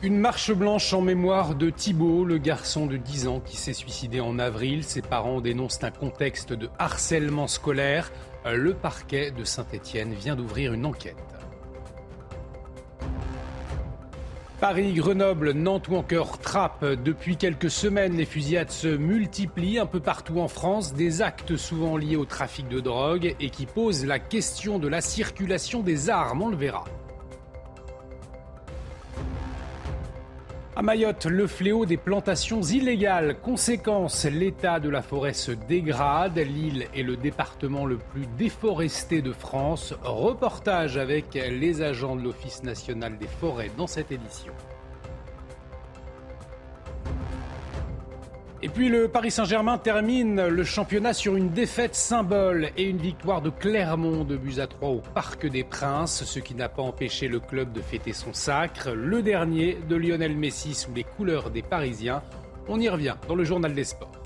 Une marche blanche en mémoire de Thibault, le garçon de 10 ans qui s'est suicidé en avril. Ses parents dénoncent un contexte de harcèlement scolaire. Le parquet de Saint-Étienne vient d'ouvrir une enquête. Paris, Grenoble, Nantes ou encore Trappes. Depuis quelques semaines, les fusillades se multiplient un peu partout en France. Des actes souvent liés au trafic de drogue et qui posent la question de la circulation des armes. On le verra. À Mayotte, le fléau des plantations illégales. Conséquence, l'état de la forêt se dégrade. L'île est le département le plus déforesté de France. Reportage avec les agents de l'Office national des forêts dans cette édition. Et puis le Paris Saint-Germain termine le championnat sur une défaite symbole et une victoire de Clermont de buts à 3 au Parc des Princes, ce qui n'a pas empêché le club de fêter son sacre. Le dernier de Lionel Messi sous les couleurs des Parisiens. On y revient dans le journal des sports.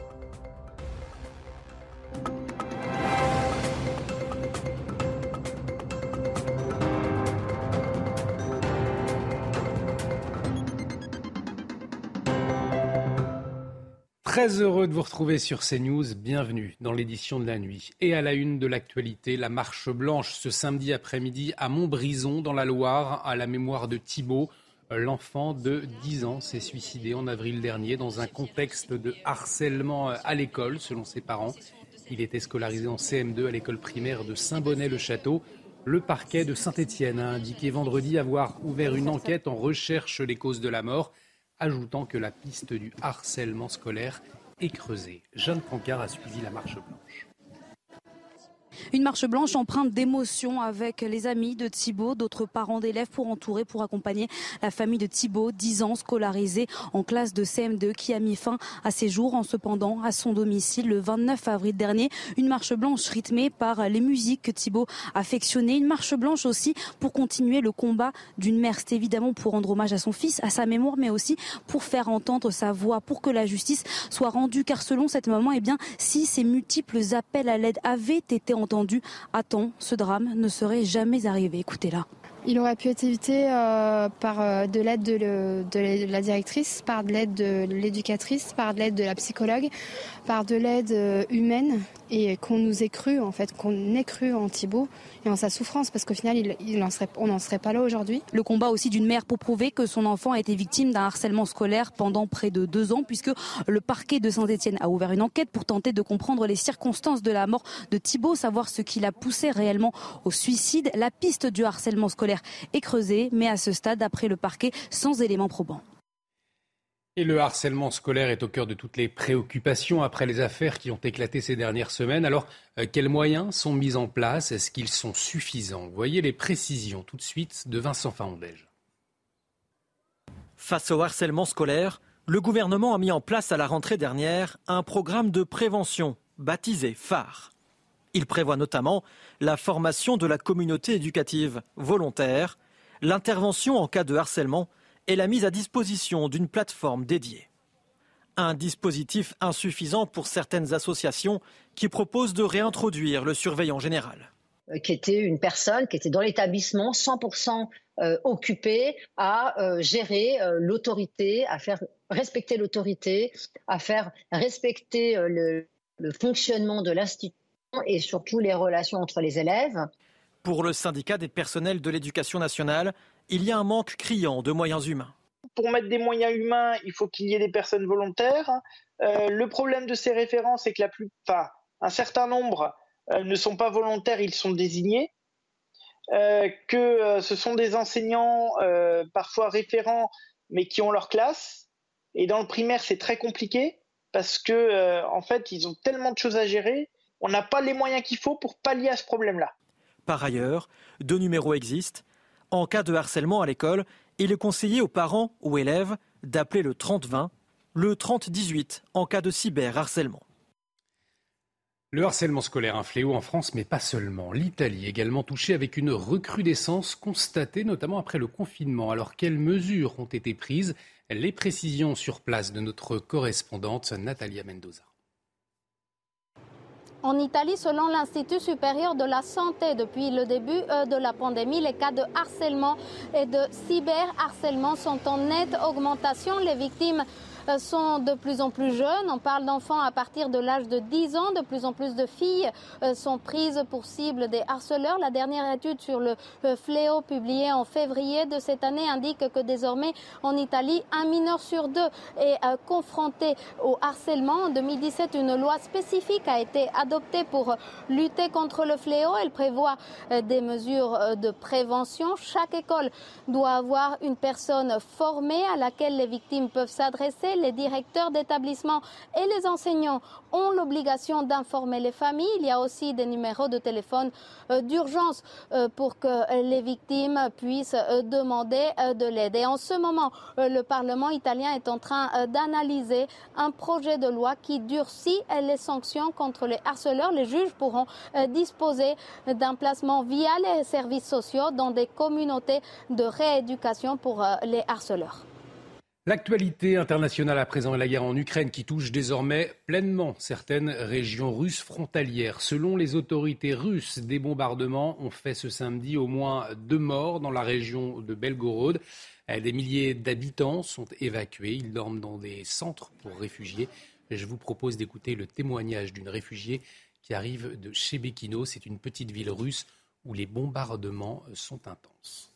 Très heureux de vous retrouver sur CNews. Bienvenue dans l'édition de la nuit. Et à la une de l'actualité, la marche blanche ce samedi après-midi à Montbrison, dans la Loire, à la mémoire de Thibault. L'enfant de 10 ans s'est suicidé en avril dernier dans un contexte de harcèlement à l'école, selon ses parents. Il était scolarisé en CM2 à l'école primaire de Saint-Bonnet-le-Château. Le parquet de Saint-Étienne a indiqué vendredi avoir ouvert une enquête en recherche des causes de la mort ajoutant que la piste du harcèlement scolaire est creusée. Jeanne Cancard a suivi la marche blanche. Une marche blanche empreinte d'émotion avec les amis de Thibault, d'autres parents d'élèves pour entourer, pour accompagner la famille de Thibault, 10 ans, scolarisée en classe de CM2, qui a mis fin à ses jours en se pendant à son domicile le 29 avril dernier. Une marche blanche rythmée par les musiques que Thibault affectionnait. Une marche blanche aussi pour continuer le combat d'une mère. C'est évidemment pour rendre hommage à son fils, à sa mémoire, mais aussi pour faire entendre sa voix, pour que la justice soit rendue. Car selon cette maman, eh bien, si ces multiples appels à l'aide avaient été entendu ce drame ne serait jamais arrivé. Écoutez-la. Il aurait pu être évité euh, par euh, de l'aide de, la directrice, par de l'aide de l'éducatrice, par de l'aide de la psychologue, par de l'aide euh, humaine et qu'on nous ait cru en fait, qu'on ait cru en Thibault et en sa souffrance parce qu'au final on n'en serait pas là aujourd'hui. Le combat aussi d'une mère pour prouver que son enfant a été victime d'un harcèlement scolaire pendant près de deux ans puisque le parquet de Saint-Etienne a ouvert une enquête pour tenter de comprendre les circonstances de la mort de Thibault, savoir ce qui l'a poussé réellement au suicide. La piste du harcèlement scolaire est creusée mais à ce stade, d'après le parquet, sans éléments probants. Et le harcèlement scolaire est au cœur de toutes les préoccupations après les affaires qui ont éclaté ces dernières semaines. Alors, euh, quels moyens sont mis en place? Est-ce qu'ils sont suffisants? Voyez les précisions tout de suite de Vincent Faondège. Face au harcèlement scolaire, le gouvernement a mis en place à la rentrée dernière un programme de prévention baptisé phare. Il prévoit notamment la formation de la communauté éducative volontaire, l'intervention en cas de harcèlement et la mise à disposition d'une plateforme dédiée. Un dispositif insuffisant pour certaines associations qui proposent de réintroduire le surveillant général. Euh, qui était une personne qui était dans l'établissement 100% euh, occupée à euh, gérer l'autorité, à faire respecter l'autorité, à faire respecter le, fonctionnement de l'institution et surtout les relations entre les élèves. Pour le syndicat des personnels de l'éducation nationale, il y a un manque criant de moyens humains. Pour mettre des moyens humains, il faut qu'il y ait des personnes volontaires. Euh, le problème de ces référents, c'est que la plupart, un certain nombre euh, ne sont pas volontaires, ils sont désignés. Euh, que ce sont des enseignants parfois référents, mais qui ont leur classe. Et dans le primaire, c'est très compliqué parce que en fait, ils ont tellement de choses à gérer. On n'a pas les moyens qu'il faut pour pallier à ce problème-là. Par ailleurs, deux numéros existent en cas de harcèlement à l'école, il est conseillé aux parents ou élèves d'appeler le 30-20, le 30-18 en cas de cyberharcèlement. Le harcèlement scolaire, un fléau en France, mais pas seulement. L'Italie également touchée avec une recrudescence constatée notamment après le confinement. Alors quelles mesures ont été prises? Les précisions sur place de notre correspondante Natalia Mendoza. En Italie, selon l'Institut supérieur de la santé, depuis le début euh, de la pandémie, les cas de harcèlement et de cyberharcèlement sont en nette augmentation. Les victimes sont de plus en plus jeunes. On parle d'enfants à partir de l'âge de 10 ans. De plus en plus de filles euh, sont prises pour cible des harceleurs. La dernière étude sur le euh, fléau publiée en février de cette année indique que désormais en Italie, un mineur sur deux est confronté au harcèlement. En 2017, une loi spécifique a été adoptée pour lutter contre le fléau. Elle prévoit des mesures de prévention. Chaque école doit avoir une personne formée à laquelle les victimes peuvent s'adresser les directeurs d'établissement et les enseignants ont l'obligation d'informer les familles. Il y a aussi des numéros de téléphone euh, d'urgence euh, pour que les victimes puissent euh, demander de l'aide. Et en ce moment, le Parlement italien est en train d'analyser un projet de loi qui durcit les sanctions contre les harceleurs. Les juges pourront disposer d'un placement via les services sociaux dans des communautés de rééducation pour les harceleurs. L'actualité internationale à présent est la guerre en Ukraine qui touche désormais pleinement certaines régions russes frontalières. Selon les autorités russes, des bombardements ont fait ce samedi au moins deux morts dans la région de Belgorod. Des milliers d'habitants sont évacués. Ils dorment dans des centres pour réfugiés. Je vous propose d'écouter le témoignage d'une réfugiée qui arrive de Chebekino. C'est une petite ville russe où les bombardements sont intenses.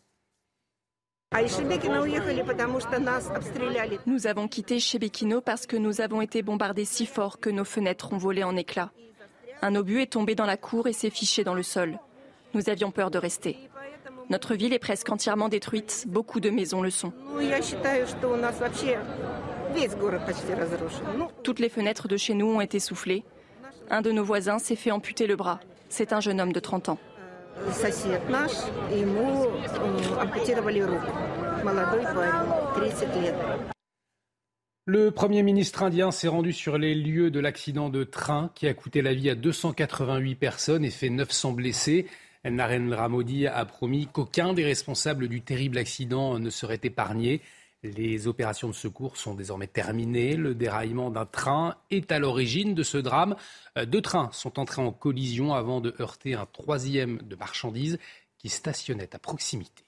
Nous avons quitté Shebekino parce que nous avons été bombardés si fort que nos fenêtres ont volé en éclats. Un obus est tombé dans la cour et s'est fiché dans le sol. Nous avions peur de rester. Notre ville est presque entièrement détruite, beaucoup de maisons le sont. Toutes les fenêtres de chez nous ont été soufflées. Un de nos voisins s'est fait amputer le bras. C'est un jeune homme de 30 ans. Le Premier ministre indien s'est rendu sur les lieux de l'accident de train qui a coûté la vie à 288 personnes et fait 900 blessés. Narendra Modi a promis qu'aucun des responsables du terrible accident ne serait épargné. Les opérations de secours sont désormais terminées. Le déraillement d'un train est à l'origine de ce drame. Euh, deux trains sont entrés en collision avant de heurter un troisième de marchandises qui stationnait à proximité.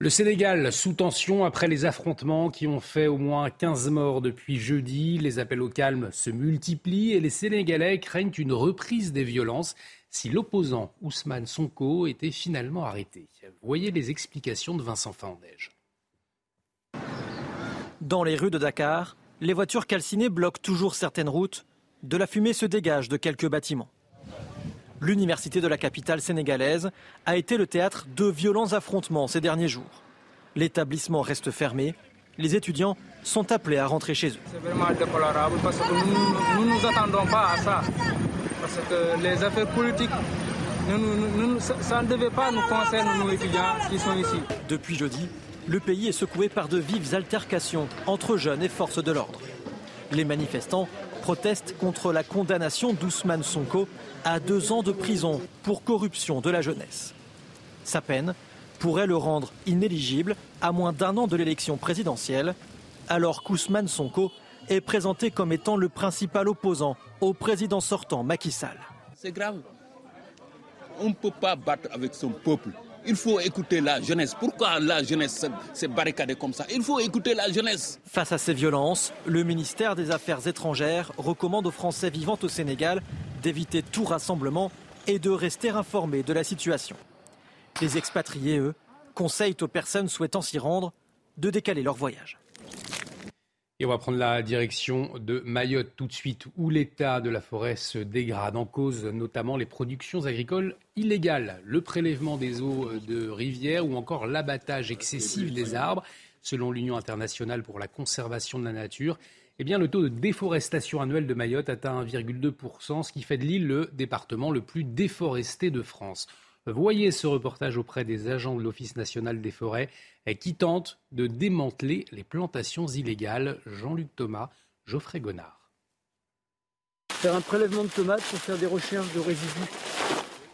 Le Sénégal sous tension après les affrontements qui ont fait au moins 15 morts depuis jeudi. Les appels au calme se multiplient et les Sénégalais craignent une reprise des violences si l'opposant Ousmane Sonko était finalement arrêté. Voyez les explications de Vincent Fandège. Dans les rues de Dakar, les voitures calcinées bloquent toujours certaines routes. De la fumée se dégage de quelques bâtiments. L'université de la capitale sénégalaise a été le théâtre de violents affrontements ces derniers jours. L'établissement reste fermé. Les étudiants sont appelés à rentrer chez eux. C'est vraiment déplorable parce que nous ne nous attendons pas à ça. Parce que les affaires politiques, ça ne devait pas nous concerner, nous étudiants qui sont ici. Depuis jeudi, le pays est secoué par de vives altercations entre jeunes et forces de l'ordre. Les manifestants protestent contre la condamnation d'Ousmane Sonko à deux ans de prison pour corruption de la jeunesse. Sa peine pourrait le rendre inéligible à moins d'un an de l'élection présidentielle, alors qu'Ousmane Sonko est présenté comme étant le principal opposant au président sortant Macky Sall. C'est grave. On ne peut pas battre avec son peuple. Il faut écouter la jeunesse. Pourquoi la jeunesse s'est barricadée comme ça? Il faut écouter la jeunesse. Face à ces violences, le ministère des Affaires étrangères recommande aux Français vivant au Sénégal d'éviter tout rassemblement et de rester informés de la situation. Les expatriés, eux, conseillent aux personnes souhaitant s'y rendre de décaler leur voyage. Et on va prendre la direction de Mayotte tout de suite, où l'état de la forêt se dégrade, en cause notamment les productions agricoles illégales, le prélèvement des eaux de rivières ou encore l'abattage excessif des arbres. Selon l'Union internationale pour la conservation de la nature, eh bien, le taux de déforestation annuel de Mayotte atteint 1,2%, ce qui fait de l'île le département le plus déforesté de France. Voyez ce reportage auprès des agents de l'Office national des forêts qui tentent de démanteler les plantations illégales. Jean-Luc Thomas, Geoffrey Gonard. Faire un prélèvement de tomates pour faire des recherches de résidus.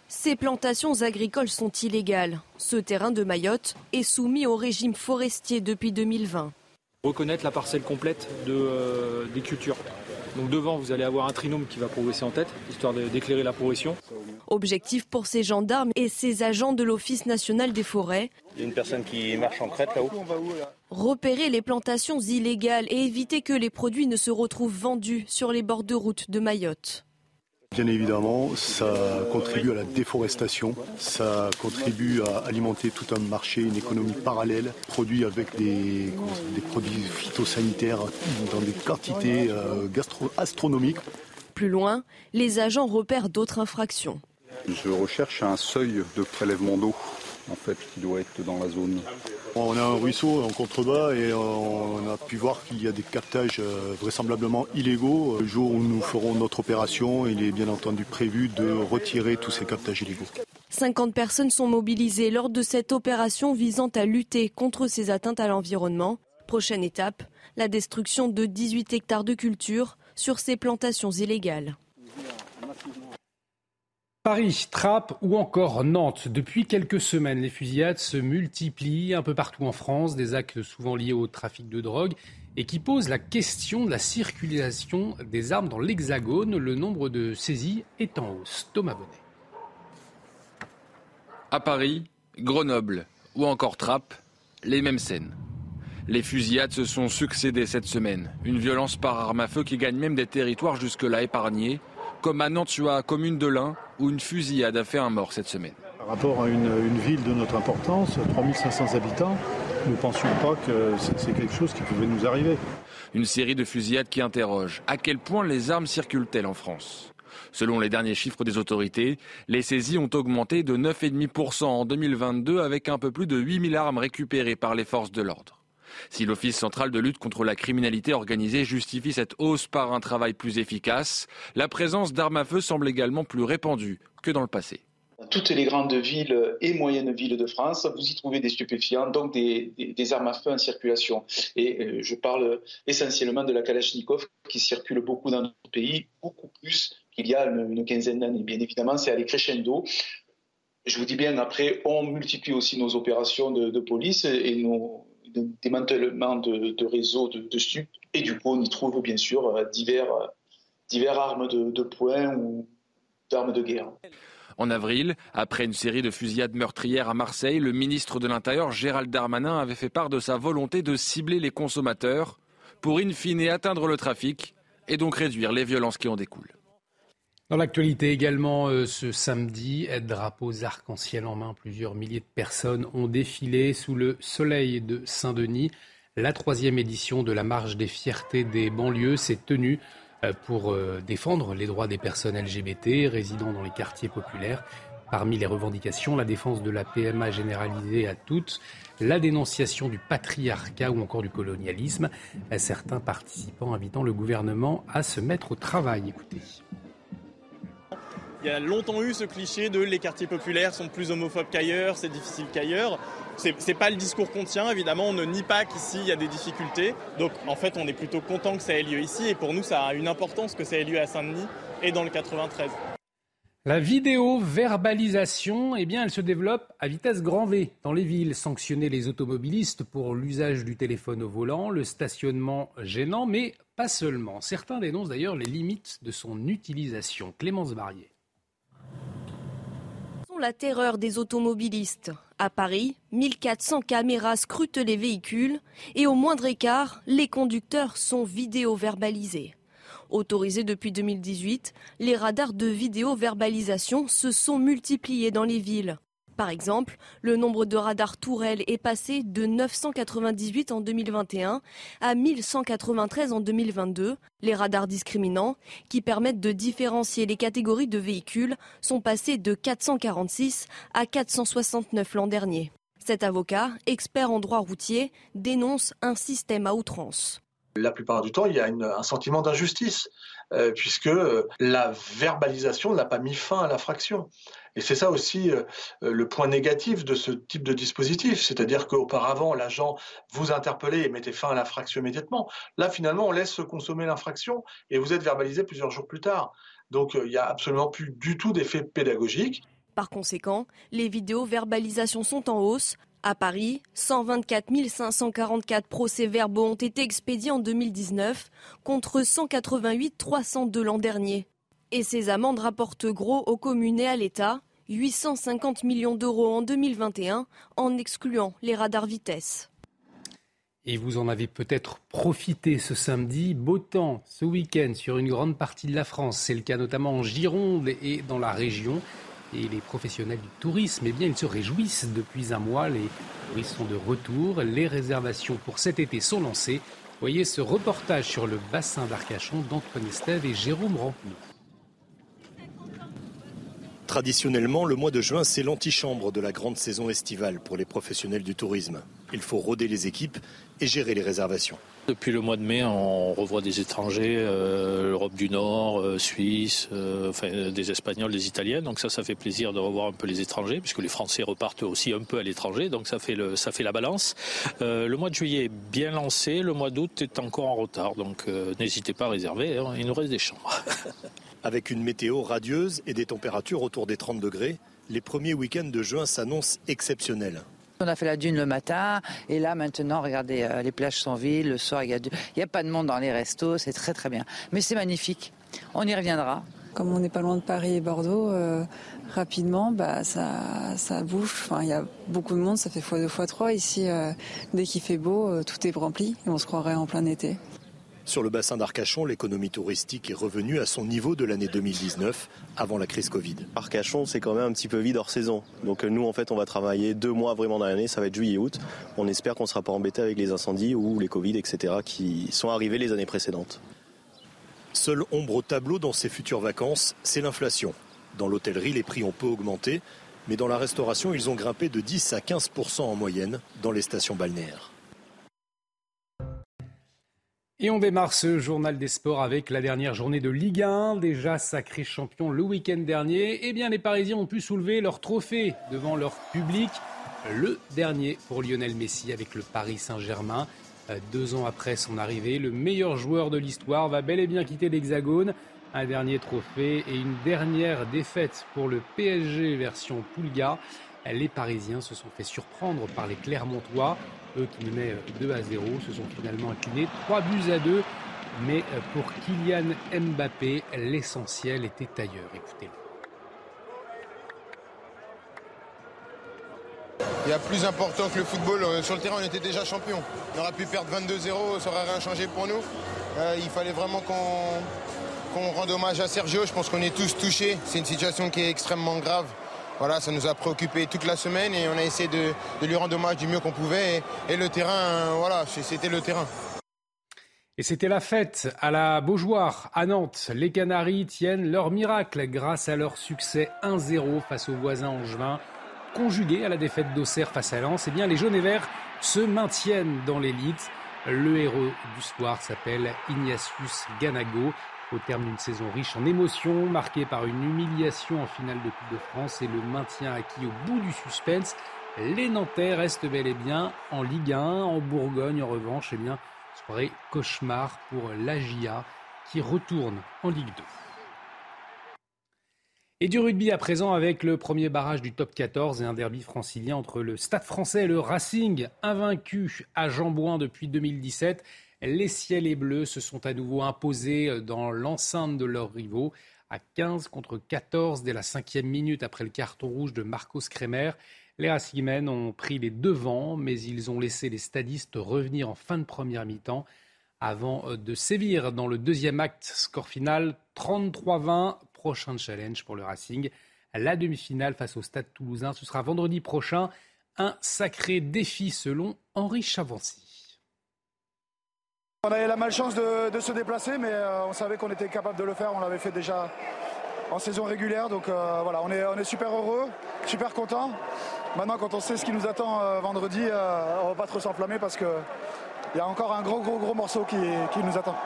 Ces plantations agricoles sont illégales. Ce terrain de Mayotte est soumis au régime forestier depuis 2020. Reconnaître la parcelle complète de, euh, des cultures. Donc devant, vous allez avoir un trinôme qui va progresser en tête, histoire d'éclairer la progression. Objectif pour ces gendarmes et ces agents de l'Office national des forêts. Il y a une personne qui marche en crête là-haut. Repérer les plantations illégales et éviter que les produits ne se retrouvent vendus sur les bords de route de Mayotte. Bien évidemment, ça contribue à la déforestation, ça contribue à alimenter tout un marché, une économie parallèle, produit avec des, produits phytosanitaires dans des quantités euh, astronomiques. Plus loin, les agents repèrent d'autres infractions. Je recherche un seuil de prélèvement d'eau en fait, qui doit être dans la zone. On a un ruisseau en contrebas et on a pu voir qu'il y a des captages euh, vraisemblablement illégaux. Le jour où nous ferons notre opération, il est bien entendu prévu de retirer tous ces captages illégaux. 50 personnes sont mobilisées lors de cette opération visant à lutter contre ces atteintes à l'environnement. Prochaine étape, la destruction de 18 hectares de culture sur ces plantations illégales. Paris, Trappes ou encore Nantes. Depuis quelques semaines, les fusillades se multiplient un peu partout en France, des actes souvent liés au trafic de drogue et qui posent la question de la circulation des armes dans l'Hexagone. Le nombre de saisies est en hausse. Thomas Bonnet. À Paris, Grenoble ou encore Trappes, les mêmes scènes. Les fusillades se sont succédées cette semaine. Une violence par arme à feu qui gagne même des territoires jusque-là épargnés comme à Nantua, commune de l'Ain, où une fusillade a fait un mort cette semaine. Par rapport à une, ville de notre importance, 3500 habitants, nous ne pensions pas que c'est quelque chose qui pouvait nous arriver. Une série de fusillades qui interroge à quel point les armes circulent-elles en France Selon les derniers chiffres des autorités, les saisies ont augmenté de 9,5% en 2022 avec un peu plus de 8000 armes récupérées par les forces de l'ordre. Si l'Office central de lutte contre la criminalité organisée justifie cette hausse par un travail plus efficace, la présence d'armes à feu semble également plus répandue que dans le passé. Dans toutes les grandes villes et moyennes villes de France, vous y trouvez des stupéfiants, donc des, armes à feu en circulation. Et euh, je parle essentiellement de la Kalachnikov qui circule beaucoup dans notre pays, beaucoup plus qu'il y a une, quinzaine d'années. Bien évidemment, c'est allé crescendo. Je vous dis bien, après, on multiplie aussi nos opérations de police et nos, de démantèlement de, réseaux de, de stupes. Et du coup, on y trouve bien sûr euh, divers, euh, divers armes de, poing ou d'armes de guerre. En avril, après une série de fusillades meurtrières à Marseille, le ministre de l'Intérieur Gérald Darmanin avait fait part de sa volonté de cibler les consommateurs pour in fine atteindre le trafic et donc réduire les violences qui en découlent. Dans l'actualité également, euh, ce samedi, drapeaux arc-en-ciel en main, plusieurs milliers de personnes ont défilé sous le soleil de Saint-Denis. La troisième édition de la marche des fiertés des banlieues s'est tenue euh, pour euh, défendre les droits des personnes LGBT résidant dans les quartiers populaires. Parmi les revendications, la défense de la PMA généralisée à toutes, la dénonciation du patriarcat ou encore du colonialisme. Certains participants invitant le gouvernement à se mettre au travail. Écoutez. Il y a longtemps eu ce cliché de les quartiers populaires sont plus homophobes qu'ailleurs, c'est difficile qu'ailleurs. C'est pas le discours qu'on tient, évidemment, on ne nie pas qu'ici il y a des difficultés. Donc en fait, on est plutôt content que ça ait lieu ici et pour nous, ça a une importance que ça ait lieu à Saint-Denis et dans le 93. La vidéo-verbalisation, eh bien, elle se développe à vitesse grand V dans les villes. Sanctionner les automobilistes pour l'usage du téléphone au volant, le stationnement gênant, mais pas seulement. Certains dénoncent d'ailleurs les limites de son utilisation. Clémence Barrier la terreur des automobilistes. À Paris, 1400 caméras scrutent les véhicules et au moindre écart, les conducteurs sont vidéo-verbalisés. Autorisés depuis 2018, les radars de vidéo-verbalisation se sont multipliés dans les villes. Par exemple, le nombre de radars tourelles est passé de 998 en 2021 à 1193 en 2022. Les radars discriminants, qui permettent de différencier les catégories de véhicules, sont passés de 446 à 469 l'an dernier. Cet avocat, expert en droit routier, dénonce un système à outrance. La plupart du temps, il y a un sentiment d'injustice, euh, puisque la verbalisation n'a pas mis fin à l'infraction. Et c'est ça aussi euh, euh, le point négatif de ce type de dispositif, c'est-à-dire qu'auparavant, l'agent vous interpellait et mettait fin à l'infraction immédiatement. Là, finalement, on laisse consommer l'infraction et vous êtes verbalisé plusieurs jours plus tard. Donc, euh, il n'y a absolument plus du tout d'effet pédagogique. Par conséquent, les vidéos verbalisations sont en hausse À Paris, 124 544 procès-verbaux ont été expédiés en 2019 contre 188 302 l'an dernier. Et ces amendes rapportent gros aux communes et à l'État, 850 millions d'euros en 2021 en excluant les radars vitesse. Et vous en avez peut-être profité ce samedi. Beau temps ce week-end sur une grande partie de la France. C'est le cas notamment en Gironde et dans la région. Et les professionnels du tourisme, eh bien, ils se réjouissent depuis un mois. Les touristes sont de retour. Les réservations pour cet été sont lancées. Voyez ce reportage sur le bassin d'Arcachon d'Antoine Estève et Jérôme Rampenou. Traditionnellement, le mois de juin, c'est l'antichambre de la grande saison estivale pour les professionnels du tourisme. Il faut rôder les équipes et gérer les réservations. Depuis le mois de mai, on revoit des étrangers, euh, l'Europe du Nord, euh, Suisse, euh, enfin, des Espagnols, des Italiens. Donc ça, ça fait plaisir de revoir un peu les étrangers, puisque les Français repartent aussi un peu à l'étranger. Donc ça fait, le, ça fait la balance. le mois de juillet est bien lancé, le mois d'août est encore en retard. Donc n'hésitez pas à réserver, hein. il nous reste des chambres. Avec une météo radieuse et des températures autour des 30 degrés, les premiers week-ends de juin s'annoncent exceptionnels. On a fait la dune le matin et là maintenant, regardez, euh, les plages sont vides, le soir il n'y a, a, pas de monde dans les restos, c'est très très bien. Mais c'est magnifique, on y reviendra. Comme on n'est pas loin de Paris et Bordeaux, euh, rapidement, bah, ça, ça bouge. Enfin, il y a beaucoup de monde, ça fait x2, x3 ici. Euh, dès qu'il fait beau, tout est rempli et on se croirait en plein été. Sur le bassin d'Arcachon, l'économie touristique est revenue à son niveau de l'année 2019, avant la crise Covid. Arcachon, c'est quand même un petit peu vide hors saison. Donc euh, nous, en fait, on va travailler deux mois vraiment dans l'année, ça va être juillet-août. On espère qu'on ne sera pas embêté avec les incendies ou les Covid, etc., qui sont arrivés les années précédentes. Seule ombre au tableau dans ces futures vacances, c'est l'inflation. Dans l'hôtellerie, les prix ont peu augmenté, mais dans la restauration, ils ont grimpé de 10 à 15% en moyenne dans les stations balnéaires. Et on démarre ce journal des sports avec la dernière journée de Ligue 1, déjà sacré champion le week-end dernier. Eh bien, les Parisiens ont pu soulever leur trophée devant leur public. Le dernier pour Lionel Messi avec le Paris Saint-Germain. Euh, deux ans après son arrivée, le meilleur joueur de l'histoire va bel et bien quitter l'Hexagone. Un dernier trophée et une dernière défaite pour le PSG version Pulga. Les Parisiens se sont fait surprendre par les Clermontois eux qui menaient 2 à 0, se sont finalement inclinés 3 buts à 2. Mais euh, pour Kylian Mbappé, l'essentiel était ailleurs. Écoutez-le. Il y a plus important que le football. Euh, sur le terrain, on était déjà champion. On aurait pu perdre 22-0, ça aurait rien changé pour nous. Euh, il fallait vraiment qu'on rende hommage à Sergio. Je pense qu'on est tous touchés. C'est une situation qui est extrêmement grave. Voilà, ça nous a préoccupé toute la semaine et on a essayé de, lui rendre hommage du mieux qu'on pouvait. Et, le terrain, voilà, c'était le terrain. Et c'était la fête à la Beaujoire, à Nantes. Les Canaries tiennent leur miracle grâce à leur succès 1-0 face aux voisins angevins. Conjugué à la défaite d'Auxerre face à Lens, eh bien les jaunes et verts se maintiennent dans l'élite. Le héros du soir s'appelle Ignatius Ganago au terme d'une saison riche en émotions, marquée par une humiliation en finale de Coupe de France et le maintien acquis au bout du suspense. Les Nantais restent bel et bien en Ligue 1, en Bourgogne en revanche, eh bien, soirée cauchemar pour l'AGIA qui retourne en Ligue 2. Et du rugby à présent avec le premier barrage du top 14 et un derby francilien entre le Stade français et le Racing, invaincu à Jambouin depuis 2017. Les ciels et bleus se sont à nouveau imposés euh, dans l'enceinte de leurs rivaux à 15 contre 14 dès la cinquième minute après le carton rouge de Marcos Kremer. Les Racingmen ont pris les devants, mais ils ont laissé les stadistes revenir en fin de première mi-temps avant euh, de sévir dans le deuxième acte. Score final 33-20. Prochain challenge pour le Racing. La demi-finale face au Stade toulousain, ce sera vendredi prochain. Un sacré défi selon Henri Chavancy. On avait la malchance de, se déplacer, mais euh, on savait qu'on était capable de le faire. On l'avait fait déjà en saison régulière. Donc euh, voilà, on est, super heureux, super content. Maintenant, quand on sait ce qui nous attend euh, vendredi, on va pas trop s'enflammer parce qu'il y a encore un gros, gros, gros morceau qui, qui nous attend.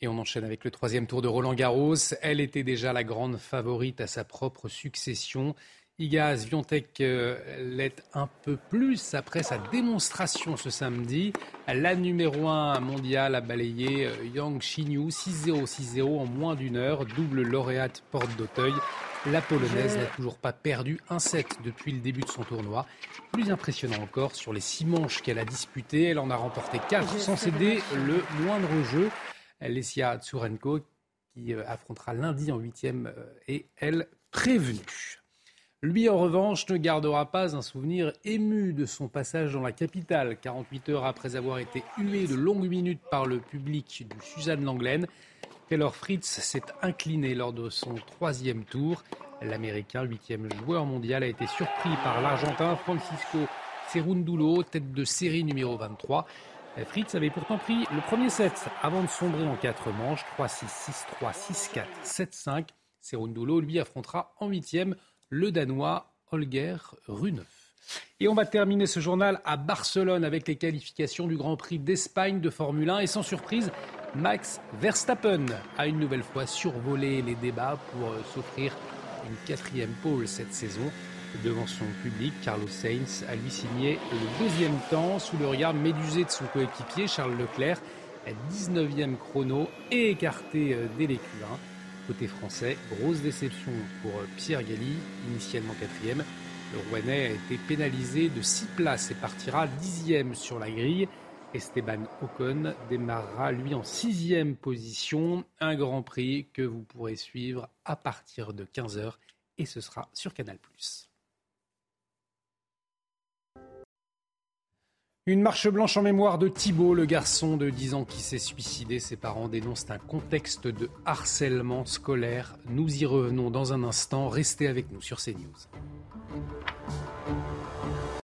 Et on enchaîne avec le troisième tour de Roland Garros. Elle était déjà la grande favorite à sa propre succession. Iga Swiatek euh, l'est un peu plus après sa démonstration ce samedi. La numéro 1 mondiale a balayé euh, Yang Xinyu 6-0, 6-0 en moins d'une heure, double lauréate porte d'Auteuil. La Polonaise n'a toujours pas perdu un set depuis le début de son tournoi. Plus impressionnant encore, sur les six manches qu'elle a disputées, elle en a remporté quatre sans céder le moindre jeu. Lesia Tsurenko, qui euh, affrontera lundi en huitième, est, elle, prévenue. Lui, en revanche, ne gardera pas un souvenir ému de son passage dans la capitale, 48 heures après avoir été hué de longues minutes par le public du Suzanne Langlaine. Taylor Fritz s'est incliné lors de son troisième tour. L'Américain, huitième joueur mondial, a été surpris par l'Argentin Francisco Cerundulo, tête de série numéro 23. Fritz avait pourtant pris le premier set avant de sombrer en quatre manches, 3-6, 6-3, 6-4, 7-5. Cerundulo, lui, affrontera en huitième le Danois Holger Rune. Et on va terminer ce journal à Barcelone avec les qualifications du Grand Prix d'Espagne de Formule 1. Et sans surprise, Max Verstappen a une nouvelle fois survolé les débats pour euh, s'offrir une quatrième pole cette saison. Devant son public, Carlos Sainz a lui signé le deuxième temps sous le regard médusé de son coéquipier Charles Leclerc, 19e chrono et écarté euh, dès Q1. Côté français, grosse déception pour Pierre Galli, initialement quatrième. Le Rouennais a été pénalisé de 6 places et partira dixième sur la grille. Esteban Ocon démarrera lui en sixième position. Un Grand Prix que vous pourrez suivre à partir de 15h et ce sera sur Canal+. Une marche blanche en mémoire de Thibault, le garçon de 10 ans qui s'est suicidé. Ses parents dénoncent un contexte de harcèlement scolaire. Nous y revenons dans un instant. Restez avec nous sur CNews.